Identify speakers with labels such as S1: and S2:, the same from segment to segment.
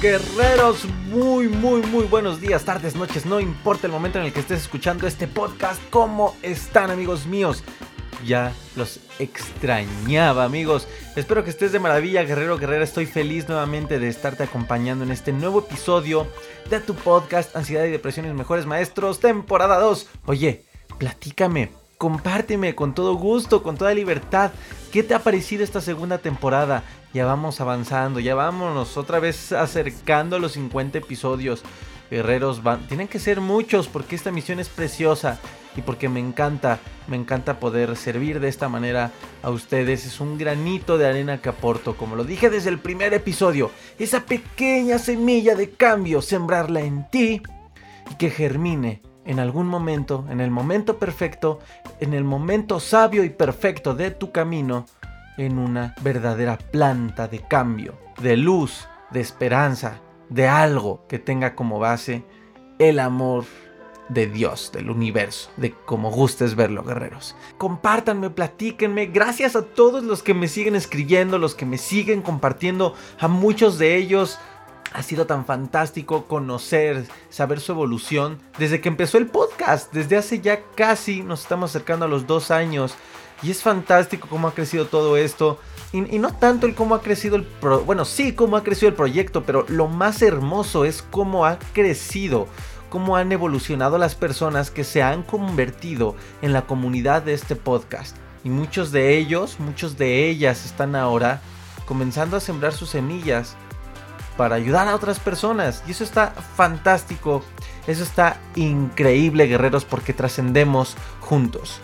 S1: Guerreros, muy, muy, muy buenos días, tardes, noches, no importa el momento en el que estés escuchando este podcast, ¿cómo están amigos míos? Ya los extrañaba amigos, espero que estés de maravilla, guerrero, guerrera, estoy feliz nuevamente de estarte acompañando en este nuevo episodio de tu podcast Ansiedad y Depresión y Mejores Maestros, temporada 2. Oye, platícame, compárteme con todo gusto, con toda libertad, ¿qué te ha parecido esta segunda temporada? ya vamos avanzando, ya vámonos otra vez acercando los 50 episodios. Guerreros, van, tienen que ser muchos porque esta misión es preciosa y porque me encanta, me encanta poder servir de esta manera a ustedes. Es un granito de arena que aporto, como lo dije desde el primer episodio, esa pequeña semilla de cambio, sembrarla en ti y que germine en algún momento, en el momento perfecto, en el momento sabio y perfecto de tu camino en una verdadera planta de cambio, de luz, de esperanza, de algo que tenga como base el amor de Dios, del universo, de como gustes verlo, guerreros. Compártanme, platíquenme. Gracias a todos los que me siguen escribiendo, los que me siguen compartiendo, a muchos de ellos. Ha sido tan fantástico conocer, saber su evolución desde que empezó el podcast. Desde hace ya casi, nos estamos acercando a los dos años. Y es fantástico cómo ha crecido todo esto. Y, no tanto el cómo ha crecido el... bueno, sí, cómo ha crecido el proyecto, pero lo más hermoso es cómo ha crecido, cómo han evolucionado las personas que se han convertido en la comunidad de este podcast. Y muchos de ellos, muchos de ellas están ahora comenzando a sembrar sus semillas para ayudar a otras personas. Y eso está fantástico. Eso está increíble, guerreros, porque trascendemos juntos.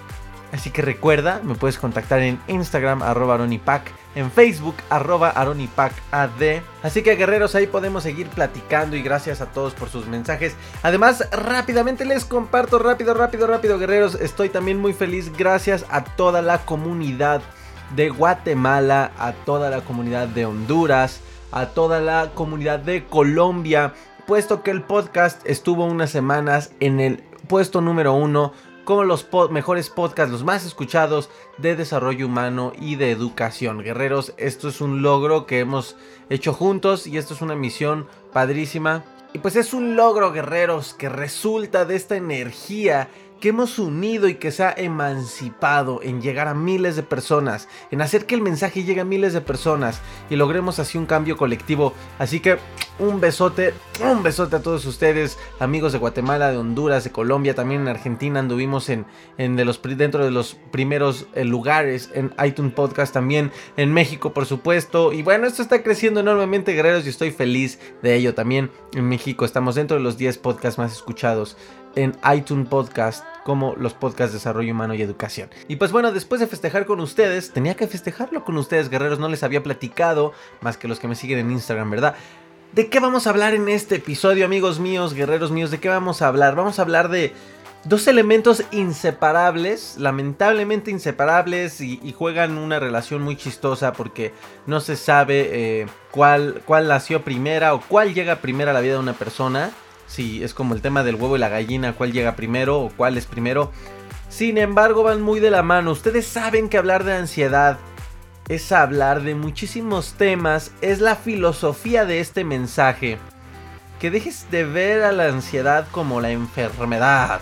S1: Así que recuerda, me puedes contactar en Instagram, arroba aronipac, en Facebook, arroba aronipacad. Así que guerreros, ahí podemos seguir platicando y gracias a todos por sus mensajes. Además, rápidamente les comparto, rápido, rápido, rápido, guerreros. Estoy también muy feliz gracias a toda la comunidad de Guatemala, a toda la comunidad de Honduras, a toda la comunidad de Colombia, puesto que el podcast estuvo unas semanas en el puesto número uno como los mejores podcasts, los más escuchados de desarrollo humano y de educación. Guerreros, esto es un logro que hemos hecho juntos y esto es una misión padrísima. Y pues es un logro, guerreros, que resulta de esta energía que hemos unido y que se ha emancipado en llegar a miles de personas, en hacer que el mensaje llegue a miles de personas y logremos así un cambio colectivo. Así que un besote, un besote a todos ustedes, amigos de Guatemala, de Honduras, de Colombia, también en Argentina anduvimos en, en de los, dentro de los primeros eh, lugares, en iTunes Podcast también, en México por supuesto. Y bueno, esto está creciendo enormemente, guerreros, y estoy feliz de ello también. En México estamos dentro de los 10 podcasts más escuchados en iTunes Podcast como los podcasts de desarrollo humano y educación. Y pues bueno, después de festejar con ustedes, tenía que festejarlo con ustedes, guerreros, no les había platicado, más que los que me siguen en Instagram, ¿verdad? ¿De qué vamos a hablar en este episodio, amigos míos, guerreros míos? ¿De qué vamos a hablar? Vamos a hablar de dos elementos inseparables, lamentablemente inseparables, y, juegan una relación muy chistosa porque no se sabe eh, cuál, cuál nació primera o cuál llega primero a la vida de una persona. Sí, es como el tema del huevo y la gallina, cuál llega primero o cuál es primero. Sin embargo, van muy de la mano. Ustedes saben que hablar de ansiedad es hablar de muchísimos temas, es la filosofía de este mensaje. Que dejes de ver a la ansiedad como la enfermedad,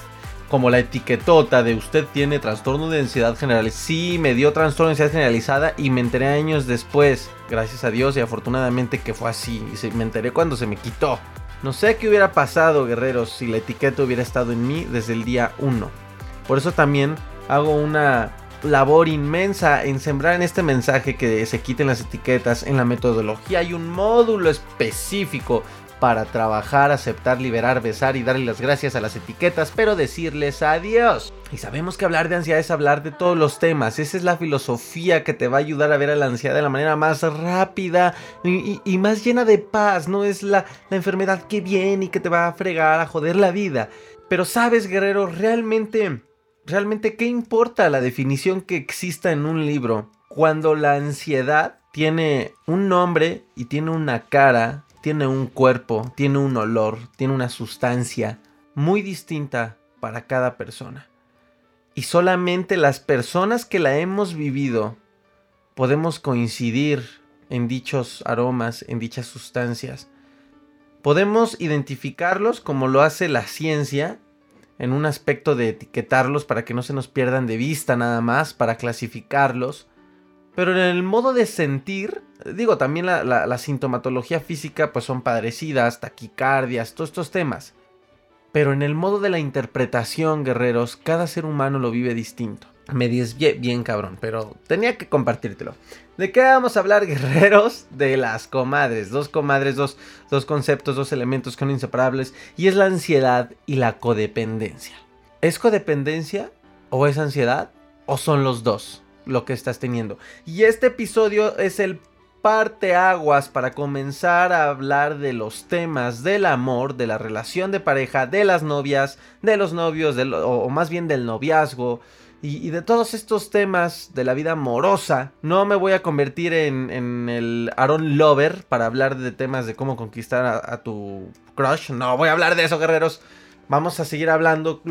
S1: como la etiquetota de usted tiene trastorno de ansiedad general. Sí, me dio trastorno de ansiedad generalizada y me enteré años después, gracias a Dios y afortunadamente que fue así. Y me enteré cuando se me quitó. No sé qué hubiera pasado, guerreros, si la etiqueta hubiera estado en mí desde el día 1. Por eso también hago una labor inmensa en sembrar en este mensaje que se quiten las etiquetas en la metodología. Hay un módulo específico para trabajar, aceptar, liberar, besar y darle las gracias a las etiquetas, pero decirles adiós. Y sabemos que hablar de ansiedad es hablar de todos los temas. Esa es la filosofía que te va a ayudar a ver a la ansiedad de la manera más rápida y, más llena de paz. No es la, la enfermedad que viene y que te va a fregar, a joder la vida. Pero sabes, guerrero, realmente, realmente, ¿qué importa la definición que exista en un libro? Cuando la ansiedad tiene un nombre y tiene una cara tiene un cuerpo, tiene un olor, tiene una sustancia muy distinta para cada persona. Y solamente las personas que la hemos vivido podemos coincidir en dichos aromas, en dichas sustancias. Podemos identificarlos como lo hace la ciencia, en un aspecto de etiquetarlos para que no se nos pierdan de vista nada más, para clasificarlos. Pero en el modo de sentir, digo, también la, sintomatología física pues son padrecidas, taquicardias, todos estos temas. Pero en el modo de la interpretación, guerreros, cada ser humano lo vive distinto. Me desvié bien cabrón, pero tenía que compartírtelo. ¿De qué vamos a hablar, guerreros? De las comadres. Dos comadres, dos, dos conceptos, dos elementos que son inseparables. Y es la ansiedad y la codependencia. ¿Es codependencia o es ansiedad? ¿O son los dos? Lo que estás teniendo. Y este episodio es el parteaguas para comenzar a hablar de los temas del amor, de la relación de pareja, de las novias, de los novios, o, más bien del noviazgo. Y, de todos estos temas de la vida amorosa, no me voy a convertir en, el Aaron Lover para hablar de temas de cómo conquistar a tu crush. No voy a hablar de eso, guerreros vamos a seguir hablando,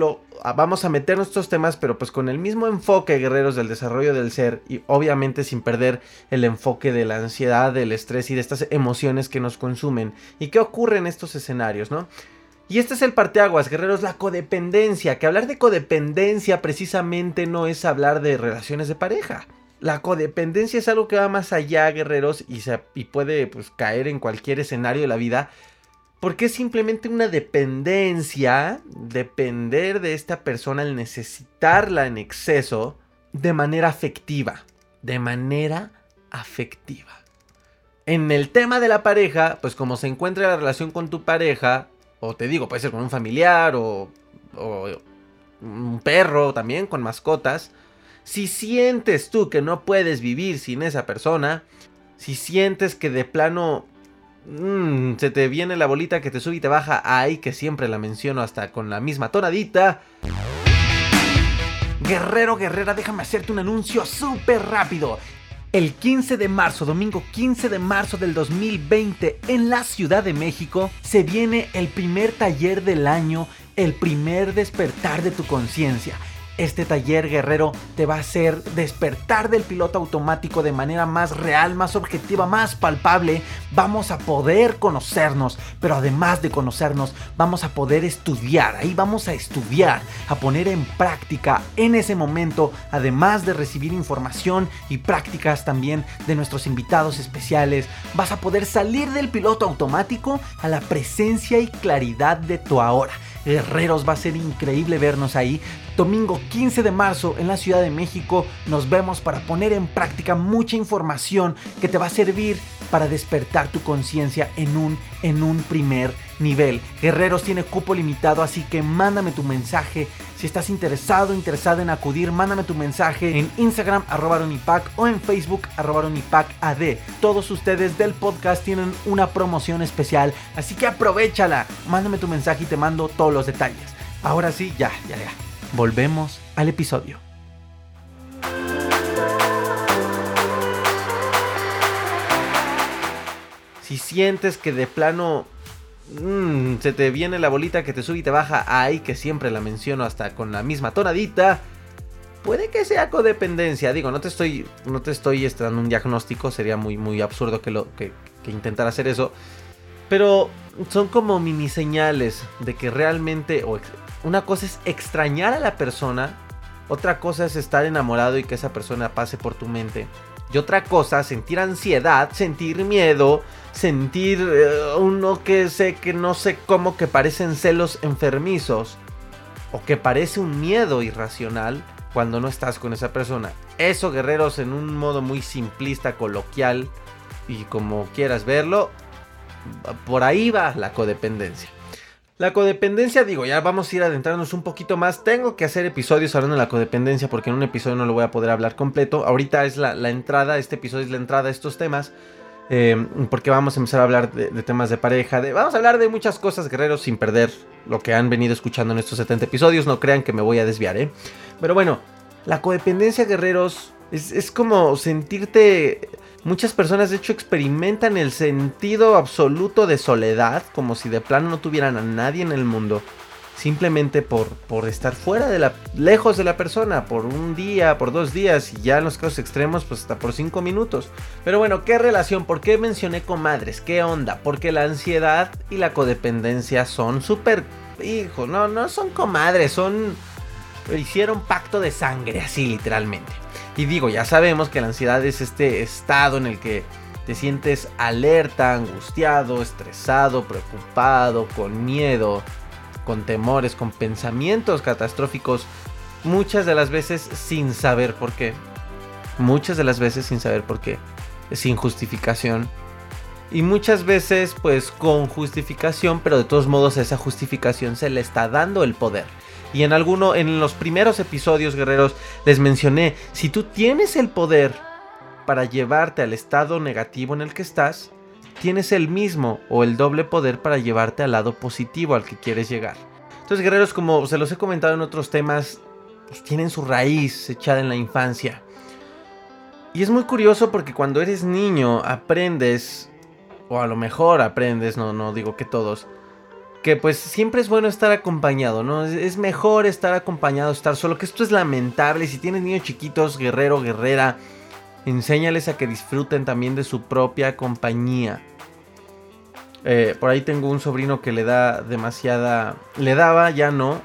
S1: vamos a meter nuestros temas, pero pues con el mismo enfoque, guerreros, del desarrollo del ser y obviamente sin perder el enfoque de la ansiedad, del estrés y de estas emociones que nos consumen y qué ocurre en estos escenarios, ¿no? Y este es el parteaguas, guerreros, la codependencia, que hablar de codependencia precisamente no es hablar de relaciones de pareja. La codependencia es algo que va más allá, guerreros, y, y puede pues, caer en cualquier escenario de la vida, porque es simplemente una dependencia, depender de esta persona, el necesitarla en exceso, de manera afectiva. De manera afectiva. En el tema de la pareja, pues como se encuentra la relación con tu pareja, o te digo, puede ser con un familiar o, o un perro también, con mascotas, si sientes tú que no puedes vivir sin esa persona, si sientes que de plano Mm, se te viene la bolita que te sube y te baja. Ay, que siempre la menciono hasta con la misma tonadita. Guerrero, guerrera, déjame hacerte un anuncio súper rápido. El 15 de marzo, domingo 15 de marzo del 2020, en la Ciudad de México, se viene el primer taller del año, el primer despertar de tu conciencia este taller guerrero te va a hacer despertar del piloto automático de manera más real, más objetiva, más palpable. Vamos a poder conocernos, pero además de conocernos, vamos a poder estudiar. Ahí vamos a estudiar, a poner en práctica en ese momento, además de recibir información y prácticas también de nuestros invitados especiales. Vas a poder salir del piloto automático a la presencia y claridad de tu ahora. Guerreros, va a ser increíble vernos ahí. Domingo 15 de marzo en la Ciudad de México nos vemos para poner en práctica mucha información que te va a servir para despertar tu conciencia en un, en un primer nivel. Guerreros tiene cupo limitado, así que mándame tu mensaje. Si estás interesado, interesado en acudir, mándame tu mensaje en Instagram arroba o en Facebook arroba AD. Todos ustedes del podcast tienen una promoción especial, así que aprovechala. Mándame tu mensaje y te mando todos los detalles. Ahora sí, ya, ya, ya. Volvemos al episodio. Si sientes que de plano mm, se te viene la bolita que te sube y te baja, ay, que siempre la menciono hasta con la misma tonadita. puede que sea codependencia. Digo, no te estoy, no te estoy este, dando un diagnóstico, sería muy, muy absurdo que, lo, que, que intentar hacer eso. Pero son como mini señales de que realmente, o una cosa es extrañar a la persona, otra cosa es estar enamorado y que esa persona pase por tu mente. Y otra cosa, sentir ansiedad, sentir miedo, sentir eh, uno que sé que no sé cómo que parecen celos enfermizos o que parece un miedo irracional cuando no estás con esa persona. Eso, guerreros, en un modo muy simplista, coloquial y como quieras verlo, por ahí va la codependencia. La codependencia, digo, ya vamos a ir adentrándonos un poquito más. Tengo que hacer episodios hablando de la codependencia porque en un episodio no lo voy a poder hablar completo. Ahorita es la, entrada, este episodio es la entrada a estos temas. Eh, porque vamos a empezar a hablar de, temas de pareja. De, vamos a hablar de muchas cosas, guerreros, sin perder lo que han venido escuchando en estos 70 episodios. No crean que me voy a desviar, ¿eh? Pero bueno, la codependencia, guerreros, es, es como sentirte Muchas personas de hecho experimentan el sentido absoluto de soledad, como si de plano no tuvieran a nadie en el mundo, simplemente por, por estar fuera de la, lejos de la persona, por un día, por dos días, y ya en los casos extremos, pues hasta por cinco minutos. Pero bueno, ¿qué relación? ¿Por qué mencioné comadres? ¿Qué onda? Porque la ansiedad y la codependencia son súper, hijo, no, no son comadres, son, hicieron pacto de sangre, así literalmente. Y digo, ya sabemos que la ansiedad es este estado en el que te sientes alerta, angustiado, estresado, preocupado, con miedo, con temores, con pensamientos catastróficos, muchas de las veces sin saber por qué. Muchas de las veces sin saber por qué. Sin justificación. Y muchas veces pues con justificación, pero de todos modos esa justificación se le está dando el poder. Y en alguno, en los primeros episodios, guerreros, les mencioné, si tú tienes el poder para llevarte al estado negativo en el que estás, tienes el mismo o el doble poder para llevarte al lado positivo al que quieres llegar. Entonces, guerreros, como se los he comentado en otros temas, pues, tienen su raíz echada en la infancia. Y es muy curioso porque cuando eres niño aprendes, o a lo mejor aprendes, no, no digo que todos, que pues siempre es bueno estar acompañado, ¿no? Es, mejor estar acompañado, estar solo, que esto es lamentable. Si tienes niños chiquitos, guerrero, guerrera, enséñales a que disfruten también de su propia compañía. Eh, por ahí tengo un sobrino que le da demasiada... Le daba, ya no,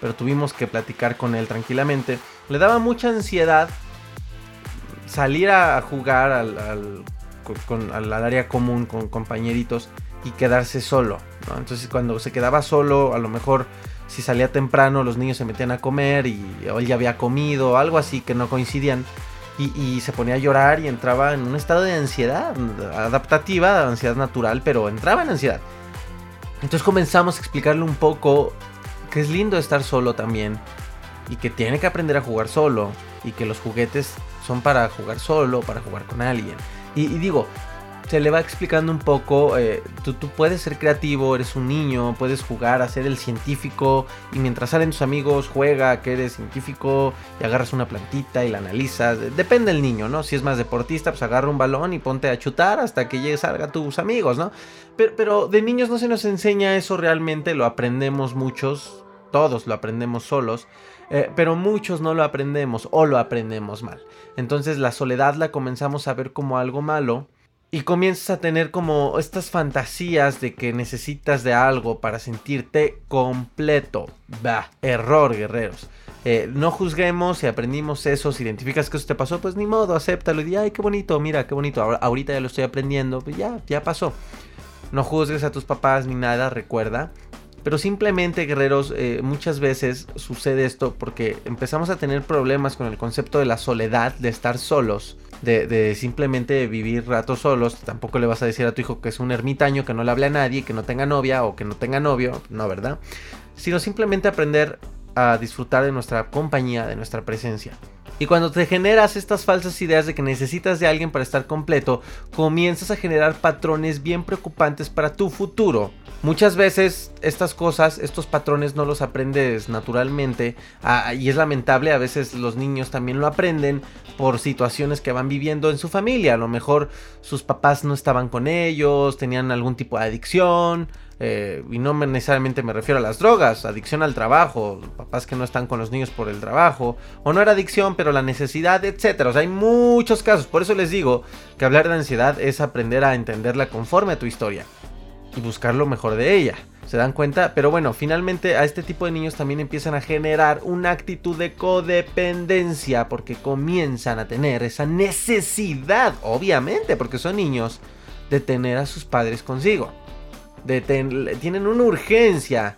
S1: pero tuvimos que platicar con él tranquilamente. Le daba mucha ansiedad salir a jugar al, al área común con compañeritos y quedarse solo. Entonces cuando se quedaba solo, a lo mejor si salía temprano los niños se metían a comer y él ya había comido, algo así que no coincidían. Y, se ponía a llorar y entraba en un estado de ansiedad adaptativa, ansiedad natural, pero entraba en ansiedad. Entonces comenzamos a explicarle un poco que es lindo estar solo también y que tiene que aprender a jugar solo y que los juguetes son para jugar solo, para jugar con alguien. y digo, se le va explicando un poco, eh, tú, puedes ser creativo, eres un niño, puedes jugar a ser el científico y mientras salen tus amigos juega que eres científico y agarras una plantita y la analizas, depende del niño, ¿no? Si es más deportista, pues agarra un balón y ponte a chutar hasta que llegue salga tus amigos, ¿no? Pero, pero de niños no se nos enseña eso realmente, lo aprendemos muchos, todos lo aprendemos solos. Eh, pero muchos no lo aprendemos o lo aprendemos mal. Entonces la soledad la comenzamos a ver como algo malo y comienzas a tener como estas fantasías de que necesitas de algo para sentirte completo. Bah, error, guerreros. Eh, no juzguemos si aprendimos eso, si identificas que eso te pasó, pues ni modo, acéptalo y di, ay, qué bonito, mira, qué bonito, ahorita ya lo estoy aprendiendo, pues ya, ya pasó. No juzgues a tus papás ni nada, recuerda. Pero simplemente, guerreros, eh, muchas veces sucede esto porque empezamos a tener problemas con el concepto de la soledad, de estar solos de, simplemente vivir ratos solos. Tampoco le vas a decir a tu hijo que es un ermitaño, que no le hable a nadie, que no tenga novia o que no tenga novio, no, ¿verdad? Sino simplemente aprender a disfrutar de nuestra compañía, de nuestra presencia. Y cuando te generas estas falsas ideas de que necesitas de alguien para estar completo, comienzas a generar patrones bien preocupantes para tu futuro Muchas veces estas cosas, estos patrones no los aprendes naturalmente ah, y es lamentable, a veces los niños también lo aprenden por situaciones que van viviendo en su familia. A lo mejor sus papás no estaban con ellos, tenían algún tipo de adicción, eh, y no necesariamente me refiero a las drogas, adicción al trabajo, papás que no están con los niños por el trabajo, o no era adicción, pero la necesidad, etcétera. O sea, hay muchos casos. Por eso les digo que hablar de ansiedad es aprender a entenderla conforme a tu historia y buscar lo mejor de ella. ¿Se dan cuenta? Pero bueno, finalmente a este tipo de niños también empiezan a generar una actitud de codependencia porque comienzan a tener esa necesidad, obviamente, porque son niños, de tener a sus padres consigo. Tienen una urgencia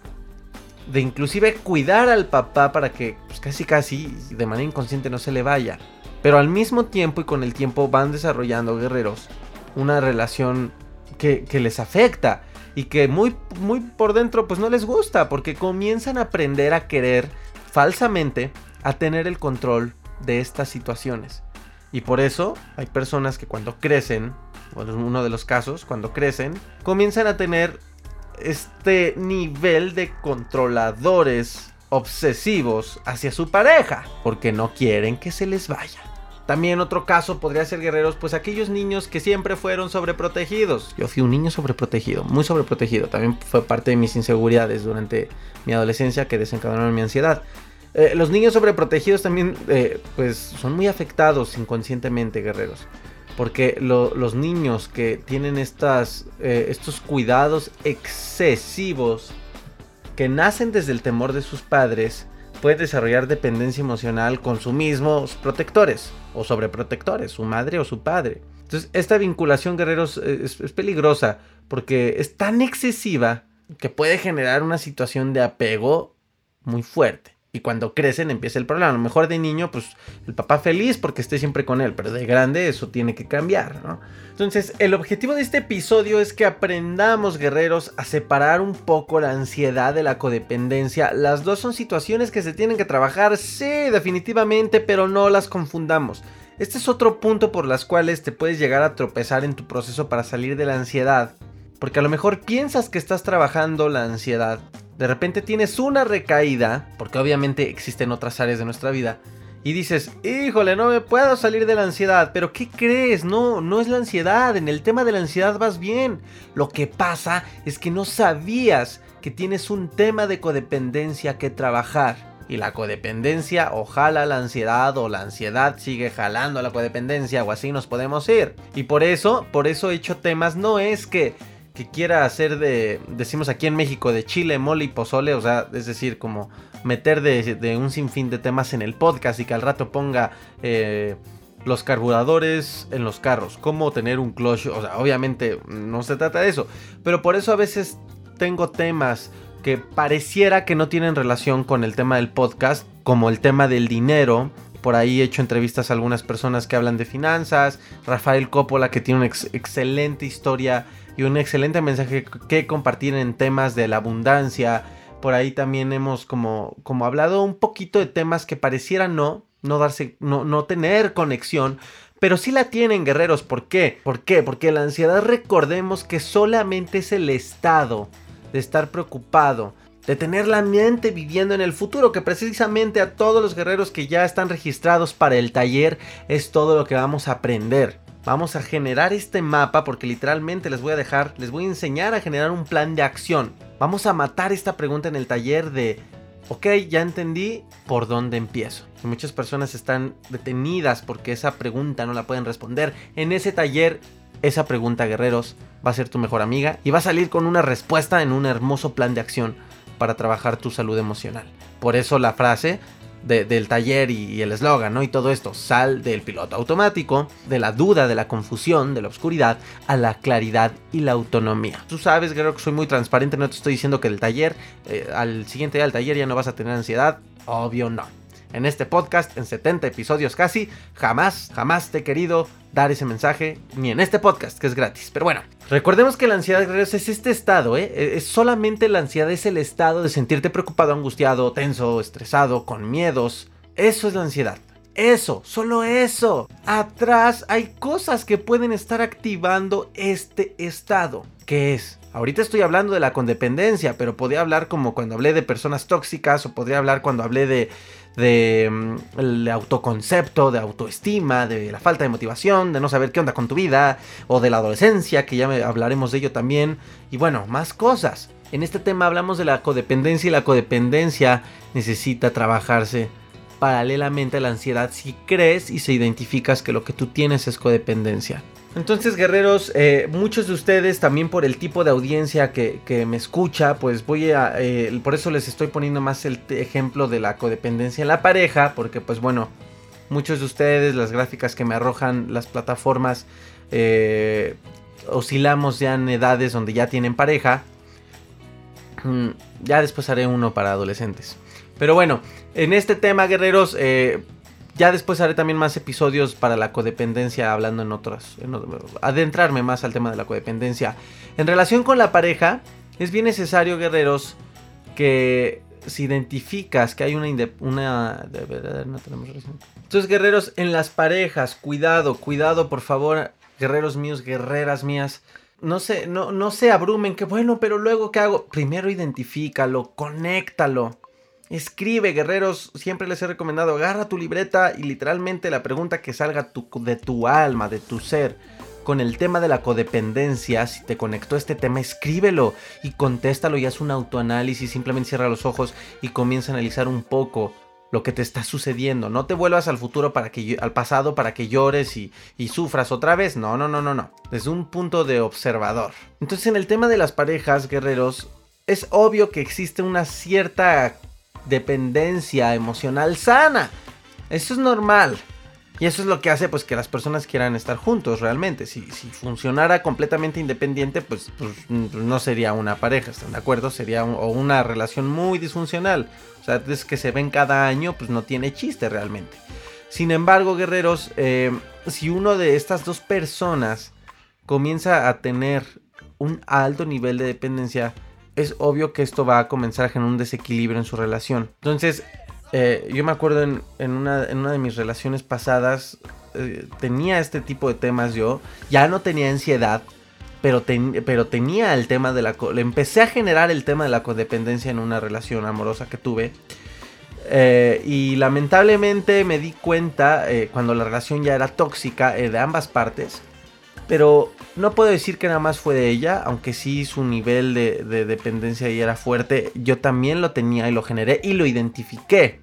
S1: de inclusive cuidar al papá para que pues, casi casi de manera inconsciente no se le vaya. Pero al mismo tiempo y con el tiempo van desarrollando guerreros una relación que, les afecta y que muy, muy por dentro pues no les gusta porque comienzan a aprender a querer falsamente a tener el control de estas situaciones. Y por eso hay personas que cuando crecen, o en uno de los casos, cuando crecen, comienzan a tener este nivel de controladores obsesivos hacia su pareja, porque no quieren que se les vaya. También otro caso podría ser guerreros, pues aquellos niños que siempre fueron sobreprotegidos. Yo fui un niño sobreprotegido, muy sobreprotegido. También fue parte de mis inseguridades durante mi adolescencia que desencadenaron mi ansiedad. Eh, los niños sobreprotegidos también, eh, pues, son muy afectados inconscientemente, guerreros. Porque los niños que tienen estas, eh, estos cuidados excesivos, que nacen desde el temor de sus padres, puede desarrollar dependencia emocional con sus mismos protectores o sobreprotectores, su madre o su padre. Entonces, esta vinculación, guerreros, es, es peligrosa porque es tan excesiva que puede generar una situación de apego muy fuerte. Y cuando crecen empieza el problema. A lo mejor de niño, pues el papá feliz porque esté siempre con él, pero de grande eso tiene que cambiar, ¿no? Entonces, el objetivo de este episodio es que aprendamos, guerreros, a separar un poco la ansiedad de la codependencia. Las dos son situaciones que se tienen que trabajar, sí, definitivamente, pero no las confundamos. Este es otro punto por las cuales te puedes llegar a tropezar en tu proceso para salir de la ansiedad. Porque a lo mejor piensas que estás trabajando la ansiedad, de repente tienes una recaída, porque obviamente existen otras áreas de nuestra vida, y dices, híjole, no me puedo salir de la ansiedad, pero ¿qué crees? No, no es la ansiedad, en el tema de la ansiedad vas bien. Lo que pasa es que no sabías que tienes un tema de codependencia que trabajar. Y la codependencia o jala la ansiedad o la ansiedad sigue jalando la codependencia o así nos podemos ir. Y por eso, por eso he hecho temas, no es que que quiera hacer de, decimos aquí en México, de chile, mole y pozole, o sea, es decir, como meter de, un sinfín de temas en el podcast y que al rato ponga eh, los carburadores en los carros, cómo tener un clutch, o sea, obviamente no se trata de eso, pero por eso a veces tengo temas que pareciera que no tienen relación con el tema del podcast, como el tema del dinero, por ahí he hecho entrevistas a algunas personas que hablan de finanzas. Rafael Coppola que tiene una excelente historia y un excelente mensaje que compartir en temas de la abundancia. Por ahí también hemos como, como hablado un poquito de temas que parecieran no, no darse, no, no tener conexión, pero sí la tienen guerreros. ¿Por qué? ¿Por qué? Porque la ansiedad recordemos que solamente es el estado de estar preocupado, de tener la mente viviendo en el futuro, que precisamente a todos los guerreros que ya están registrados para el taller es todo lo que vamos a aprender. Vamos a generar este mapa porque literalmente les voy a dejar, les voy a enseñar a generar un plan de acción. Vamos a matar esta pregunta en el taller de, ok, ya entendí por dónde empiezo. Muchas personas están detenidas porque esa pregunta no la pueden responder. En ese taller, esa pregunta, guerreros, va a ser tu mejor amiga y va a salir con una respuesta en un hermoso plan de acción para trabajar tu salud emocional. Por eso la frase del taller y, el eslogan, ¿no? Y todo esto, sal del piloto automático, de la duda, de la confusión, de la oscuridad, a la claridad y la autonomía. Tú sabes, creo que soy muy transparente, no te estoy diciendo que del taller, eh, al siguiente día del taller ya no vas a tener ansiedad, obvio no en este podcast, en 70 episodios casi, jamás, jamás te he querido dar ese mensaje, ni en este podcast, que es gratis. Pero bueno, recordemos que la ansiedad es este estado, ¿eh? E-, es solamente la ansiedad, es el estado de sentirte preocupado, angustiado, tenso, estresado, con miedos. Eso es la ansiedad. Eso, solo eso. Atrás hay cosas que pueden estar activando este estado. ¿Qué es? Ahorita estoy hablando de la codependencia, pero podría hablar como cuando hablé de personas tóxicas o podría hablar cuando hablé de, de mm, el autoconcepto, de autoestima, de la falta de motivación, de no saber qué onda con tu vida, o de la adolescencia, que ya hablaremos de ello también, y bueno, más cosas. En este tema hablamos de la codependencia y la codependencia necesita trabajarse paralelamente a la ansiedad si crees y se identificas que lo que tú tienes es codependencia. Entonces, guerreros, eh, muchos de ustedes también por el tipo de audiencia que, me escucha, pues voy a, eh, por eso les estoy poniendo más el ejemplo de la codependencia en la pareja, porque pues bueno, muchos de ustedes, las gráficas que me arrojan las plataformas, eh, oscilamos ya en edades donde ya tienen pareja. Mm, ya después haré uno para adolescentes. Pero bueno, en este tema, guerreros, ya después haré también más episodios para la codependencia, hablando en otros. adentrarme más al tema de la codependencia. En relación con la pareja, es bien necesario, guerreros, que si identificas que hay una. una de verdad, no tenemos relación. Entonces, guerreros, en las parejas, cuidado, cuidado, por favor, guerreros míos, guerreras mías. No se, no, no se abrumen, que bueno, pero luego, ¿qué hago? Primero identifícalo, conéctalo. Escribe, guerreros. Siempre les he recomendado, agarra tu libreta y literalmente la pregunta que salga de tu alma, de tu ser. Con el tema de la codependencia, si te conectó este tema, escríbelo y contéstalo y haz un autoanálisis. Simplemente cierra los ojos y comienza a analizar un poco lo que te está sucediendo. No te vuelvas al futuro para que al pasado para que llores y, y, sufras otra vez. No, no, no, no, no. Desde un punto de observador. Entonces, en el tema de las parejas, guerreros, es obvio que existe una cierta dependencia emocional sana. Eso es normal. Y eso es lo que hace pues que las personas quieran estar juntos realmente. Si, funcionara completamente independiente, pues, pues, no sería una pareja, ¿están de acuerdo? Sería o una relación muy disfuncional. O sea, es que se ven cada año, pues no tiene chiste realmente. Sin embargo, guerreros, eh, si uno de estas dos personas comienza a tener un alto nivel de dependencia, es obvio que esto va a comenzar a generar un desequilibrio en su relación. Entonces, eh, yo me acuerdo en, una, de mis relaciones pasadas, eh, tenía este tipo de temas yo, ya no tenía ansiedad, pero, tenía el tema de la... Le empecé a generar el tema de la codependencia en una relación amorosa que tuve. Eh, y lamentablemente me di cuenta cuando la relación ya era tóxica de ambas partes pero no puedo decir que nada más fue de ella, aunque sí su nivel de, dependencia ahí era fuerte. Yo también lo tenía y lo generé y lo identifiqué.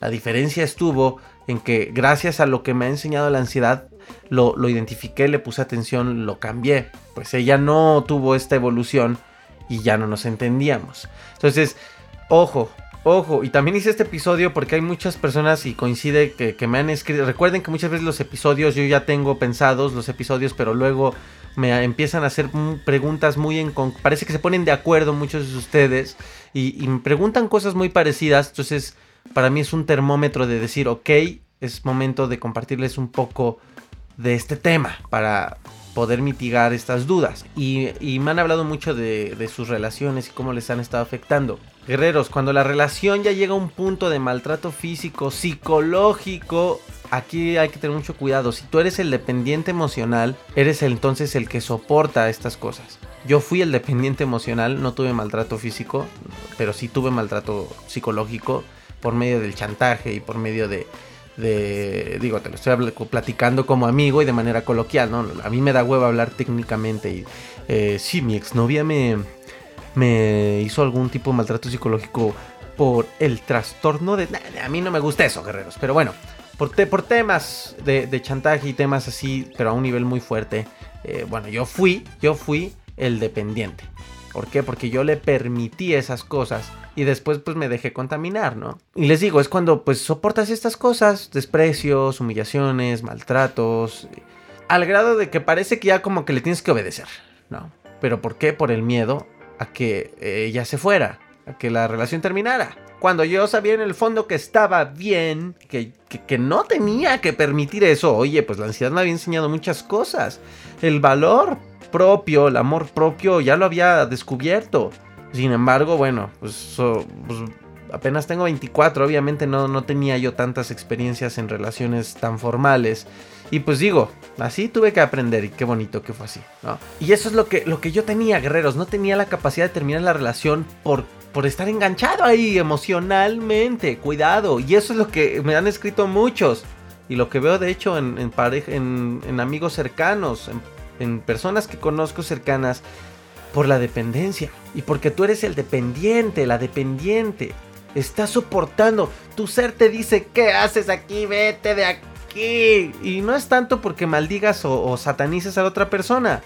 S1: La diferencia estuvo en que gracias a lo que me ha enseñado la ansiedad, lo, lo identifiqué, le puse atención, lo cambié. Pues ella no tuvo esta evolución y ya no nos entendíamos. Entonces, ojo, Ojo, y también hice este episodio porque hay muchas personas y coincide que, me han escrito. Recuerden que muchas veces los episodios yo ya tengo pensados los episodios, pero luego me empiezan a hacer preguntas muy en... Parece que se ponen de acuerdo muchos de ustedes y, me preguntan cosas muy parecidas. Entonces, para mí es un termómetro de decir, ok, es momento de compartirles un poco de este tema para poder mitigar estas dudas. Y, me han hablado mucho de, sus relaciones y cómo les han estado afectando. Guerreros, cuando la relación ya llega a un punto de maltrato físico, psicológico, aquí hay que tener mucho cuidado. Si tú eres el dependiente emocional, eres entonces el que soporta estas cosas. Yo fui el dependiente emocional, no tuve maltrato físico, pero sí tuve maltrato psicológico por medio del chantaje y por medio de, de, digo, te lo estoy platicando como amigo y de manera coloquial, ¿no? A mí me da huevo hablar técnicamente y eh, sí, mi exnovia me, me hizo algún tipo de maltrato psicológico por el trastorno de... a mí no me gusta eso, guerreros, pero bueno, por, por temas de, chantaje y temas así, pero a un nivel muy fuerte, eh, bueno, yo fui, yo fui el dependiente. ¿Por qué? Porque yo le permití esas cosas y después pues me dejé contaminar, ¿no? Y les digo, es cuando pues soportas estas cosas, desprecios, humillaciones, maltratos, al grado de que parece que ya como que le tienes que obedecer, ¿no? Pero ¿por qué? Por el miedo a que ella se fuera, a que la relación terminara. Cuando yo sabía en el fondo que estaba bien, que, que, no tenía que permitir eso, oye, pues la ansiedad me había enseñado muchas cosas. El valor propio, el amor propio, ya lo había descubierto. Sin embargo, bueno, pues, pues, apenas tengo 24, obviamente no, no tenía yo tantas experiencias en relaciones tan formales. Y pues digo, así tuve que aprender y qué bonito que fue así, ¿no? Y eso es lo que, lo que yo tenía, guerreros. No tenía la capacidad de terminar la relación por, por estar enganchado ahí emocionalmente. Cuidado. Y eso es lo que me han escrito muchos. Y lo que veo de hecho en, en, en amigos cercanos, en personas que conozco cercanas, por la dependencia. Y porque tú eres el dependiente, la dependiente. Estás soportando. Tu ser te dice, ¿qué haces aquí? Vete de aquí y no es tanto porque maldigas o, satanices a la otra persona.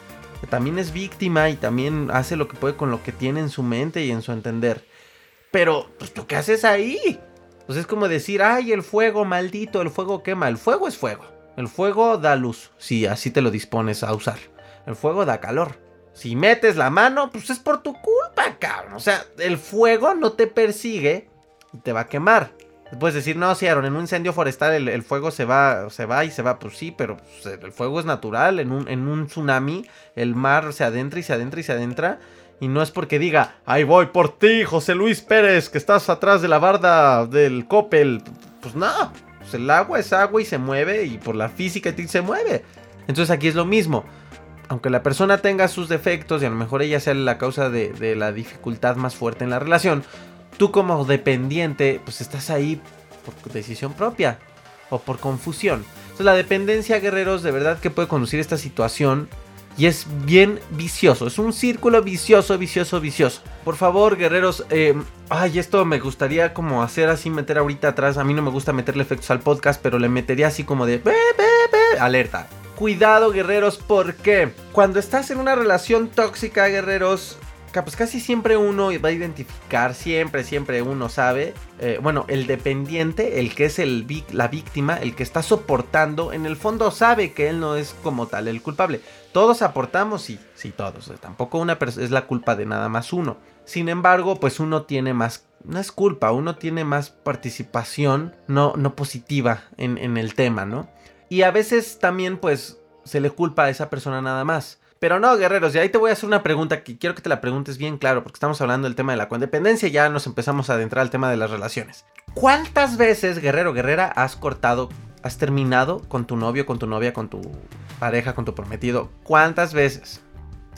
S1: también es víctima y también hace lo que puede con lo que tiene en su mente y en su entender. Pero, pues, ¿tú qué haces ahí? Pues es como decir, ay, el fuego maldito, el fuego quema. El fuego es fuego. El fuego da luz, si así te lo dispones a usar. El fuego da calor. Si metes la mano, pues es por tu culpa, cabrón. O sea, el fuego no te persigue y te va a quemar. Puedes decir, no, sí, Aaron, en un incendio forestal el, fuego se va, se va y se va. Pues sí, pero pues, el fuego es natural. En un, en un tsunami el mar se adentra y se adentra y se adentra. Y no es porque diga, ahí voy por ti, José Luis Pérez, que estás atrás de la barda del Coppel. Pues no, pues el agua es agua y se mueve y por la física se mueve. Entonces aquí es lo mismo. Aunque la persona tenga sus defectos y a lo mejor ella sea la causa de, de la dificultad más fuerte en la relación, tú como dependiente, pues estás ahí por decisión propia o por confusión. Entonces la dependencia, guerreros, de verdad que puede conducir esta situación y es bien vicioso. Es un círculo vicioso, vicioso, vicioso. Por favor, guerreros. Eh, ay, esto me gustaría como hacer así, meter ahorita atrás. A mí no me gusta meterle efectos al podcast, pero le metería así como de... Alerta. Cuidado, guerreros, porque cuando estás en una relación tóxica, guerreros, pues casi siempre uno va a identificar, siempre, siempre uno sabe, eh, bueno, el dependiente, el que es el, la víctima, el que está soportando, en el fondo sabe que él no es como tal el culpable. Todos aportamos, sí, sí, todos. Tampoco una es la culpa de nada más uno. Sin embargo, pues uno tiene más, no es culpa, uno tiene más participación no, no positiva en, en el tema, ¿no? Y a veces también, pues, se le culpa a esa persona nada más. Pero no, guerreros, y ahí te voy a hacer una pregunta que quiero que te la preguntes bien claro, porque estamos hablando del tema de la codependencia y ya nos empezamos a adentrar al tema de las relaciones. ¿Cuántas veces, guerrero, guerrera, has cortado, has terminado con tu novio, con tu novia, con tu pareja, con tu prometido? ¿Cuántas veces?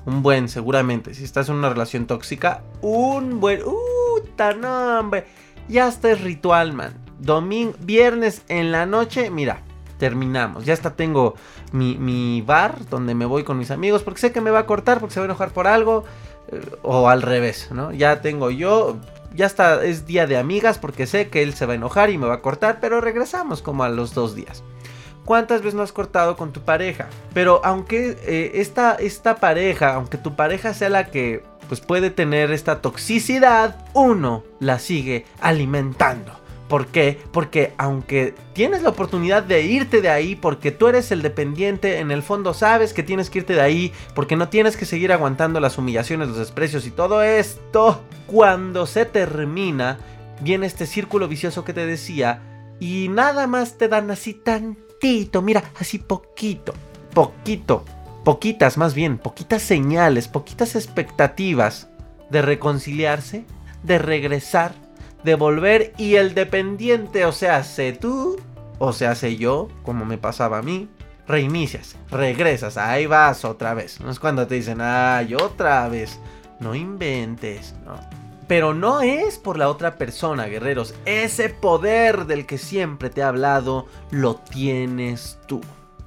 S1: Un buen, seguramente. Si estás en una relación tóxica, un buen. ¡Uh, no, hombre! Ya está es ritual, man. Domingo, viernes en la noche, mira, terminamos. Ya hasta tengo mi, bar donde me voy con mis amigos porque sé que me va a cortar porque se va a enojar por algo. Eh, o al revés, ¿no? Ya tengo yo, ya está, es día de amigas porque sé que él se va a enojar y me va a cortar, pero regresamos como a los dos días. ¿Cuántas veces no has cortado con tu pareja? Pero aunque eh, esta, esta pareja, aunque tu pareja sea la que pues puede tener esta toxicidad, uno la sigue alimentando. ¿Por qué? Porque aunque tienes la oportunidad de irte de ahí porque tú eres el dependiente, en el fondo sabes que tienes que irte de ahí porque no tienes que seguir aguantando las humillaciones, los desprecios y todo esto. Cuando se termina, viene este círculo vicioso que te decía y nada más te dan así tantito, mira, así poquito, poquito, poquitas más bien, poquitas señales, poquitas expectativas de reconciliarse, de regresar de volver y el dependiente, o sea, sé tú, o sea, sé yo, como me pasaba a mí, reinicias, regresas, ahí vas otra vez. No es cuando te dicen, ay, otra vez, no inventes, no. Pero no es por la otra persona, guerreros. Ese poder del que siempre te he hablado, lo tienes tú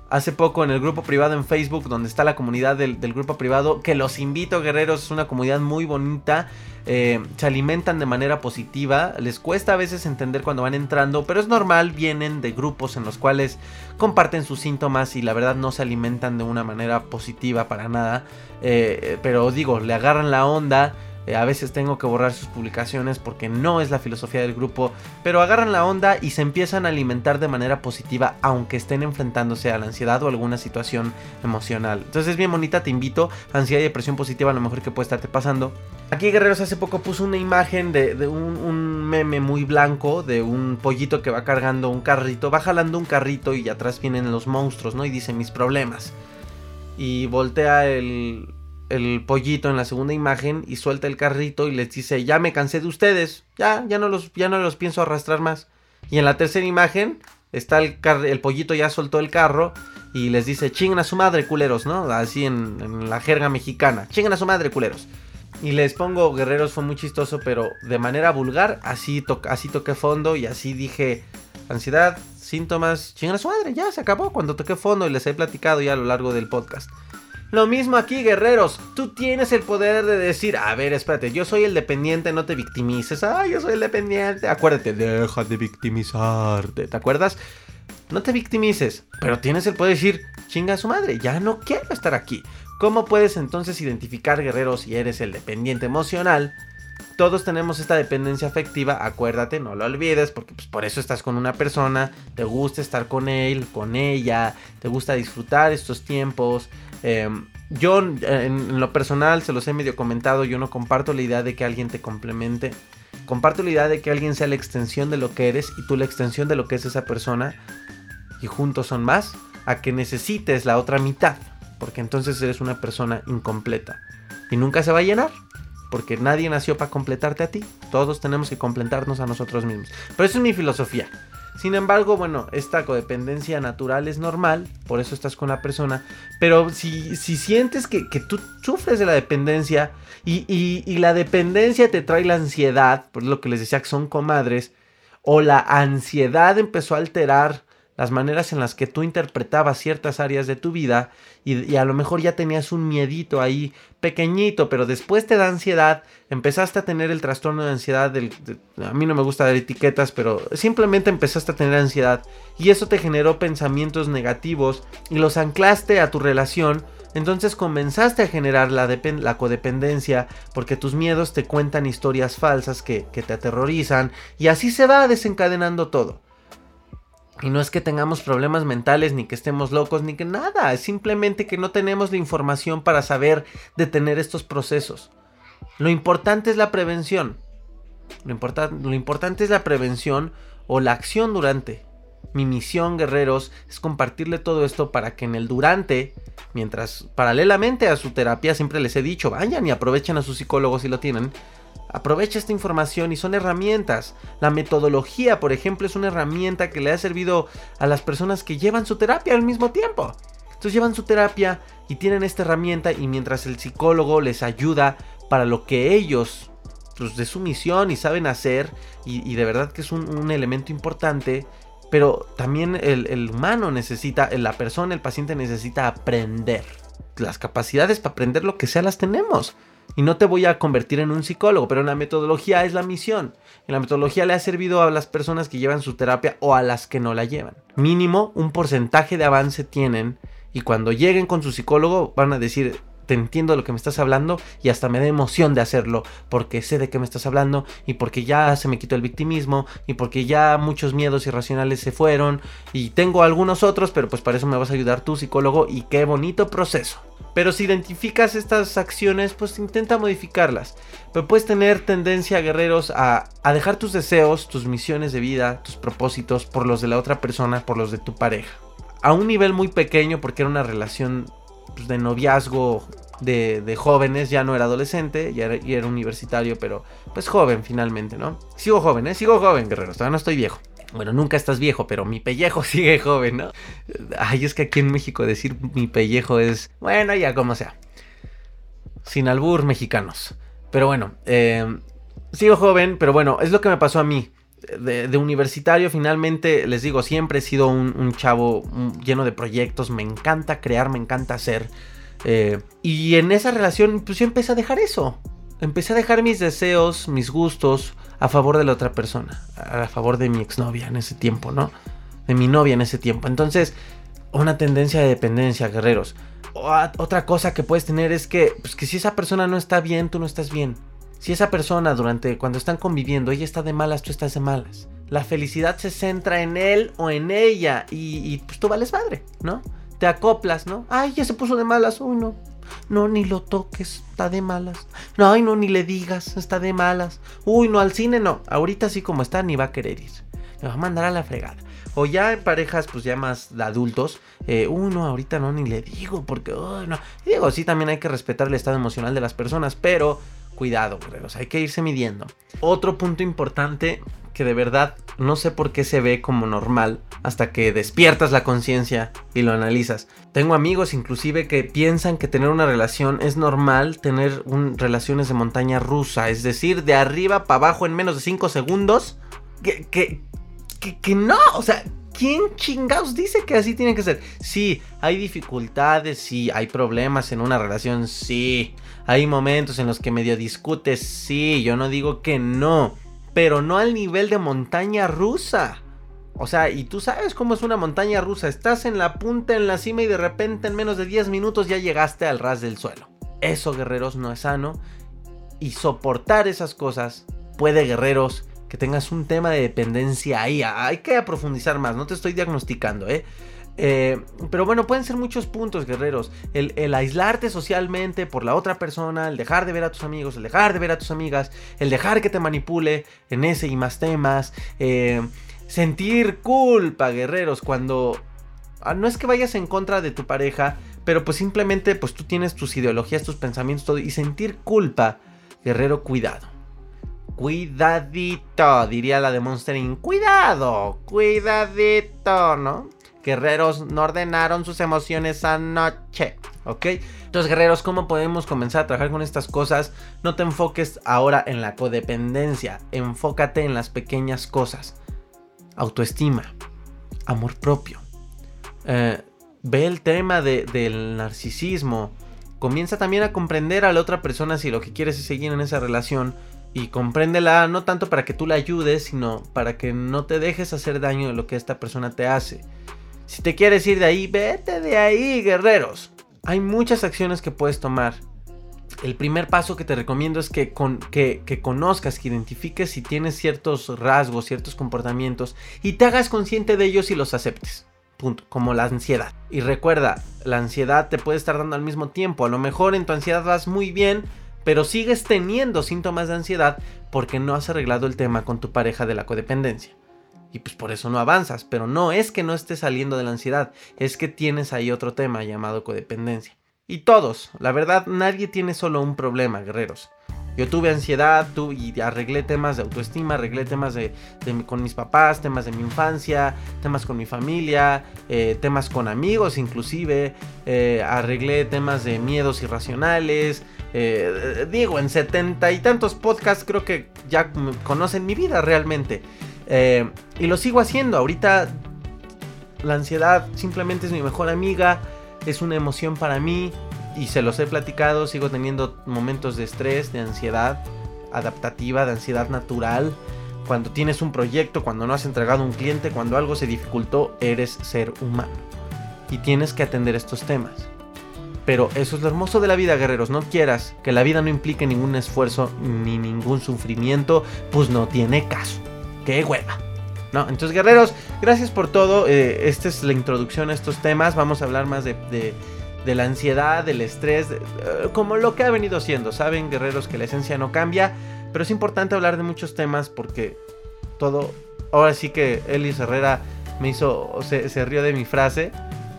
S1: hace poco en el grupo privado en Facebook, donde está la comunidad del, grupo privado, que los invito, guerreros, es una comunidad muy bonita. Eh, se alimentan de manera positiva. Les cuesta a veces entender cuando van entrando, pero es normal, vienen de grupos en los cuales comparten sus síntomas y la verdad no se alimentan de una manera positiva para nada. Eh, pero digo, le agarran la onda. Eh, a veces tengo que borrar sus publicaciones porque no es la filosofía del grupo, pero agarran la onda y se empiezan a alimentar de manera positiva aunque estén enfrentándose a la ansiedad o alguna situación emocional. Entonces es bien bonita, te invito, ansiedad y depresión positiva a lo mejor que puede estarte pasando. Aquí Guerreros hace poco puso una imagen de, un, un, meme muy blanco de un pollito que va cargando un carrito, va jalando un carrito y atrás vienen los monstruos, ¿no? Y dice mis problemas. Y voltea el, el pollito en la segunda imagen y suelta el carrito y les dice, ya me cansé de ustedes, ya, ya no los, ya no los pienso arrastrar más. Y en la tercera imagen está el, el pollito ya soltó el carro y les dice, chingan a su madre, culeros, ¿no? Así en, la jerga mexicana, chingan a su madre, culeros. Y les pongo guerreros, fue muy chistoso, pero de manera vulgar, así, así toqué fondo y así dije, ansiedad, síntomas, chingan a su madre, ya se acabó cuando toqué fondo y les he platicado ya a lo largo del podcast. Lo mismo aquí, guerreros. Tú tienes el poder de decir, a ver, espérate, yo soy el dependiente, no te victimices. Ah, yo soy el dependiente. Acuérdate, deja de victimizarte. ¿Te acuerdas? No te victimices, pero tienes el poder de decir, chinga a su madre, ya no quiero estar aquí. ¿Cómo puedes entonces identificar, guerreros, si eres el dependiente emocional? Todos tenemos esta dependencia afectiva, acuérdate, no lo olvides, porque pues, por eso estás con una persona, te gusta estar con él, con ella, te gusta disfrutar estos tiempos, Em, yo en, lo personal, se los he medio comentado, yo no comparto la idea de que alguien te complemente. Comparto la idea de que alguien sea la extensión de lo que eres y tú la extensión de lo que es esa persona. Y juntos son más. A que necesites la otra mitad. Porque entonces eres una persona incompleta. Y nunca se va a llenar. Porque nadie nació para completarte a ti. Todos tenemos que completarnos a nosotros mismos. Pero eso es mi filosofía. Sin embargo, bueno, esta codependencia natural es normal, por eso estás con la persona. Pero si, si sientes que, tú sufres de la dependencia y, y, la dependencia te trae la ansiedad, por lo que les decía que son comadres, o la ansiedad empezó a alterar las maneras en las que tú interpretabas ciertas áreas de tu vida y, a lo mejor ya tenías un miedito ahí pequeñito, pero después te da ansiedad, empezaste a tener el trastorno de ansiedad, del, a mí no me gusta dar etiquetas, pero simplemente empezaste a tener ansiedad y eso te generó pensamientos negativos y los anclaste a tu relación. Entonces comenzaste a generar la, la, codependencia porque tus miedos te cuentan historias falsas que, que te aterrorizan y así se va desencadenando todo. Y no es que tengamos problemas mentales, ni que estemos locos, ni que nada. Es simplemente que no tenemos la información para saber detener estos procesos. Lo importante es la prevención. Lo, importante es la prevención o la acción durante. Mi misión, guerreros, es compartirle todo esto para que en el durante, mientras paralelamente a su terapia, siempre les he dicho, vayan y aprovechen a sus psicólogos si lo tienen, Aprovecha esta información y son herramientas. La metodología, por ejemplo, es una herramienta que le ha servido a las personas que llevan su terapia al mismo tiempo. Entonces llevan su terapia y tienen esta herramienta y mientras el psicólogo les ayuda para lo que ellos, pues de su misión y saben hacer, y, de verdad que es un, elemento importante, pero también el, el humano necesita, la persona, el paciente necesita aprender. Las capacidades para aprender lo que sea las tenemos. Y no te voy a convertir en un psicólogo, pero en la metodología es la misión. En la metodología le ha servido a las personas que llevan su terapia o a las que no la llevan. Mínimo un porcentaje de avance tienen y cuando lleguen con su psicólogo van a decir, te entiendo lo que me estás hablando y hasta me da emoción de hacerlo porque sé de qué me estás hablando y porque ya se me quitó el victimismo y porque ya muchos miedos irracionales se fueron y tengo algunos otros, pero pues para eso me vas a ayudar tú psicólogo y qué bonito proceso. Pero si identificas estas acciones, pues intenta modificarlas. Pero puedes tener tendencia, guerreros, a, dejar tus deseos, tus misiones de vida, tus propósitos por los de la otra persona, por los de tu pareja. A un nivel muy pequeño, porque era una relación pues, de noviazgo de, jóvenes, ya no era adolescente, ya era, universitario, pero pues joven finalmente, ¿no? Sigo joven, ¿eh? Sigo joven, guerreros, todavía no estoy viejo. Bueno, nunca estás viejo, pero mi pellejo sigue joven, ¿no? Ay, es que aquí en México decir mi pellejo es, bueno, ya como sea. Sin albur mexicanos. Pero bueno, eh, sigo joven, pero bueno, es lo que me pasó a mí de, universitario, finalmente, les digo, siempre he sido un, chavo lleno de proyectos, me encanta crear, me encanta hacer. Eh, y en esa relación, pues yo empecé a dejar eso. Empecé a dejar mis deseos, mis gustos a favor de la otra persona, a favor de mi exnovia en ese tiempo, ¿no? De mi novia en ese tiempo. Entonces, una tendencia de dependencia, guerreros. otra cosa que puedes tener es que, pues que si esa persona no está bien, tú no estás bien. Si esa persona durante cuando están conviviendo, ella está de malas, tú estás de malas. La felicidad se centra en él o en ella y, pues tú vales madre, ¿no? Te acoplas, ¿no? Ay, ya se puso de malas, uy, no. No, ni lo toques, está de malas. No, ay, no, ni le digas, está de malas. Uy, no, al cine no. Ahorita así como está, ni va a querer ir. Me va a mandar a la fregada. O ya en parejas, pues ya más de adultos. Eh, uy, no, ahorita no, ni le digo, porque, uy, no. Y digo, sí, también hay que respetar el estado emocional de las personas, pero cuidado, guerreros, hay que irse midiendo. Otro punto importante que de verdad no sé por qué se ve como normal hasta que despiertas la conciencia y lo analizas. Tengo amigos inclusive que piensan que tener una relación es normal tener relaciones de montaña rusa, es decir, de arriba para abajo en menos de 5 segundos. Que, que, que, que no, o sea, ¿Quién chingados dice que así tiene que ser? Sí, hay dificultades, sí, hay problemas en una relación, sí. Hay momentos en los que medio discutes, sí, yo no digo que no. Pero no al nivel de montaña rusa. O sea, y tú sabes cómo es una montaña rusa. Estás en la punta, en la cima y de repente en menos de 10 minutos ya llegaste al ras del suelo. Eso, guerreros, no es sano. Y soportar esas cosas puede, guerreros, que tengas un tema de dependencia ahí. Hay que profundizar más, no te estoy diagnosticando, ¿eh? ¿Eh? pero bueno, pueden ser muchos puntos, guerreros. El, aislarte socialmente por la otra persona, el dejar de ver a tus amigos, el dejar de ver a tus amigas, el dejar que te manipule en ese y más temas. Eh, sentir culpa, guerreros, cuando ah, no es que vayas en contra de tu pareja, pero pues simplemente pues tú tienes tus ideologías, tus pensamientos, todo, y sentir culpa, guerrero, cuidado. Cuidadito, diría la de Monster Inc. Cuidado, cuidadito, ¿no? Guerreros no ordenaron sus emociones anoche, ¿ok? Entonces, guerreros, ¿cómo podemos comenzar a trabajar con estas cosas? No te enfoques ahora en la codependencia, enfócate en las pequeñas cosas. Autoestima, amor propio. Eh, ve el tema del narcisismo. Comienza también a comprender a la otra persona si lo que quieres es seguir en esa relación y compréndela no tanto para que tú la ayudes, sino para que no te dejes hacer daño de lo que esta persona te hace. Si te quieres ir de ahí, vete de ahí, guerreros. Hay muchas acciones que puedes tomar. El primer paso que te recomiendo es que, con, que, conozcas, que identifiques si tienes ciertos rasgos, ciertos comportamientos y te hagas consciente de ellos y los aceptes. Punto. Como la ansiedad. Y recuerda, la ansiedad te puede estar dando al mismo tiempo. A lo mejor en tu ansiedad vas muy bien, pero sigues teniendo síntomas de ansiedad porque no has arreglado el tema con tu pareja de la codependencia. Y pues por eso no avanzas, pero no es que no estés saliendo de la ansiedad, es que tienes ahí otro tema llamado codependencia. Y todos, la verdad, nadie tiene solo un problema, guerreros. Yo tuve ansiedad tú, y arreglé temas de autoestima, arreglé temas de, con mis papás, temas de mi infancia, temas con mi familia, eh, temas con amigos inclusive, eh, arreglé temas de miedos irracionales. Eh, digo, en setenta y tantos podcasts creo que ya conocen mi vida realmente. Y lo sigo haciendo. Ahorita la ansiedad simplemente es mi mejor amiga, es una emoción para mí y se los he platicado, sigo teniendo momentos de estrés, de ansiedad adaptativa, de ansiedad natural. Cuando tienes un proyecto, cuando no has entregado un cliente, cuando algo se dificultó, eres ser humano. Y tienes que atender estos temas. Pero eso es lo hermoso de la vida, guerreros. No quieras que la vida no implique ningún esfuerzo ni ningún sufrimiento, pues no tiene caso. ¡Qué hueva! No, entonces guerreros, gracias por todo. Eh, esta es la introducción a estos temas. Vamos a hablar más de de la ansiedad, del estrés, eh, como lo que ha venido siendo. Saben, guerreros, que la esencia no cambia, pero es importante hablar de muchos temas porque todo, ahora sí que Elis Herrera me hizo, se, rió de mi frase,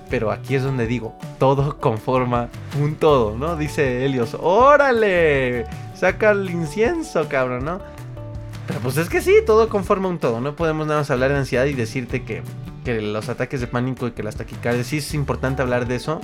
S1: pero aquí es donde digo, todo conforma un todo, ¿no? Dice Helios, órale, saca el incienso, cabrón, ¿no? Pero pues es que sí, todo conforma un todo, no podemos nada más hablar de ansiedad y decirte que, que los ataques de pánico y que las taquicardias, sí es importante hablar de eso,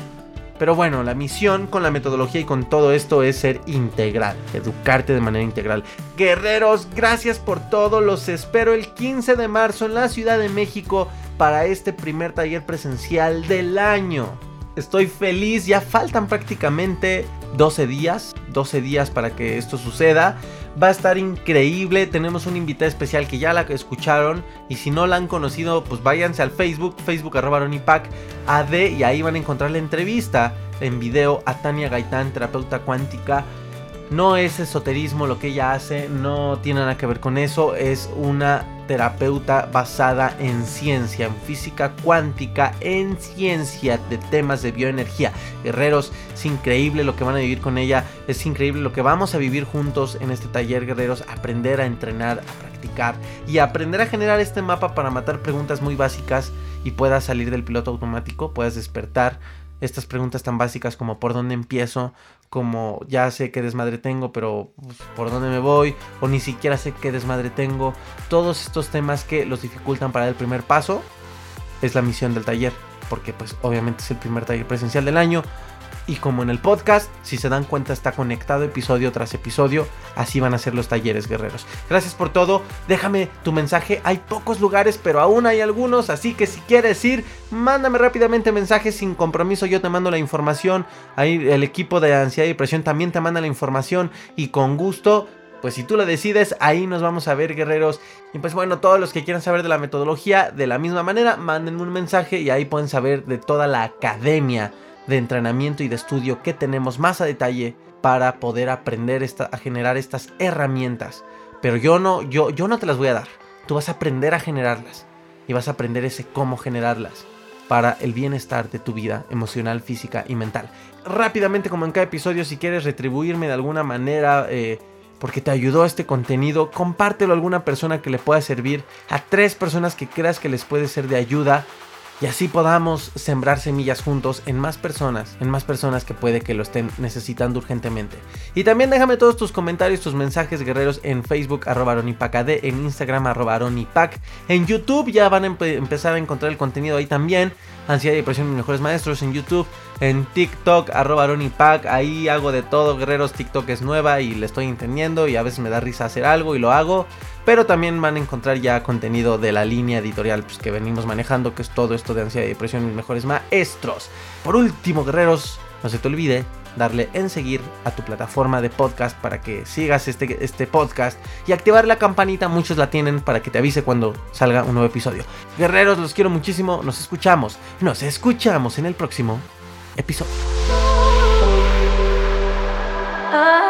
S1: pero bueno, la misión con la metodología y con todo esto es ser integral, educarte de manera integral. Guerreros, gracias por todo. Los espero el 15 de marzo en la Ciudad de México para este primer taller presencial del año. Estoy feliz, ya faltan prácticamente 12 días, 12 días para que esto suceda. Va a estar increíble. Tenemos un invitado especial que ya la escucharon. Y si no la han conocido, pues váyanse al Facebook, Facebook arroba AD. Y ahí van a encontrar la entrevista en video a Tania Gaitán, terapeuta cuántica. No es esoterismo lo que ella hace, no tiene nada que ver con eso. Es una terapeuta basada en ciencia, en física cuántica, en ciencia de temas de bioenergía. Guerreros, es increíble lo que van a vivir con ella, es increíble lo que vamos a vivir juntos en este taller, guerreros, aprender a entrenar, a practicar y aprender a generar este mapa para matar preguntas muy básicas y puedas salir del piloto automático, puedas despertar estas preguntas tan básicas como por dónde empiezo, como ya sé qué desmadre tengo, pero pues, por dónde me voy, o ni siquiera sé qué desmadre tengo. Todos estos temas que los dificultan para el primer paso es la misión del taller, porque pues obviamente es el primer taller presencial del año. Y como en el podcast, si se dan cuenta, está conectado episodio tras episodio. Así van a ser los talleres guerreros. Gracias por todo. Déjame tu mensaje. Hay pocos lugares, pero aún hay algunos. Así que si quieres ir, mándame rápidamente mensajes sin compromiso. Yo te mando la información. Ahí el equipo de ansiedad y depresión también te manda la información. Y con gusto pues si tú lo decides, ahí nos vamos a ver, guerreros. Y pues bueno, todos los que quieran saber de la metodología, de la misma manera, mándenme un mensaje y ahí pueden saber de toda la academia de entrenamiento y de estudio que tenemos más a detalle para poder aprender a generar estas herramientas. Pero yo no, yo, yo no te las voy a dar. Tú vas a aprender a generarlas y vas a aprender ese cómo generarlas para el bienestar de tu vida emocional, física y mental. Rápidamente, como en cada episodio, si quieres retribuirme de alguna manera eh, porque te ayudó este contenido, compártelo a alguna persona que le pueda servir, a tres personas que creas que les puede ser de ayuda y así podamos sembrar semillas juntos en más personas, en más personas que puede que lo estén necesitando urgentemente. Y también déjame todos tus comentarios, tus mensajes guerreros en Facebook arroba aronipacad, en Instagram arroba aronipac, en YouTube ya van a empezar a encontrar el contenido ahí también, ansiedad y depresión mis mejores maestros en YouTube, en TikTok arroba aronipac, ahí hago de todo guerreros, TikTok es nueva y le estoy entendiendo y a veces me da risa hacer algo y lo hago. Pero también van a encontrar ya contenido de la línea editorial pues, que venimos manejando, que es todo esto de ansiedad y depresión mis mejores maestros. Por último, guerreros, no se te olvide darle en seguir a tu plataforma de podcast para que sigas este, este podcast y activar la campanita, muchos la tienen para que te avise cuando salga un nuevo episodio. Guerreros, los quiero muchísimo, nos escuchamos, nos escuchamos en el próximo episodio. Ah.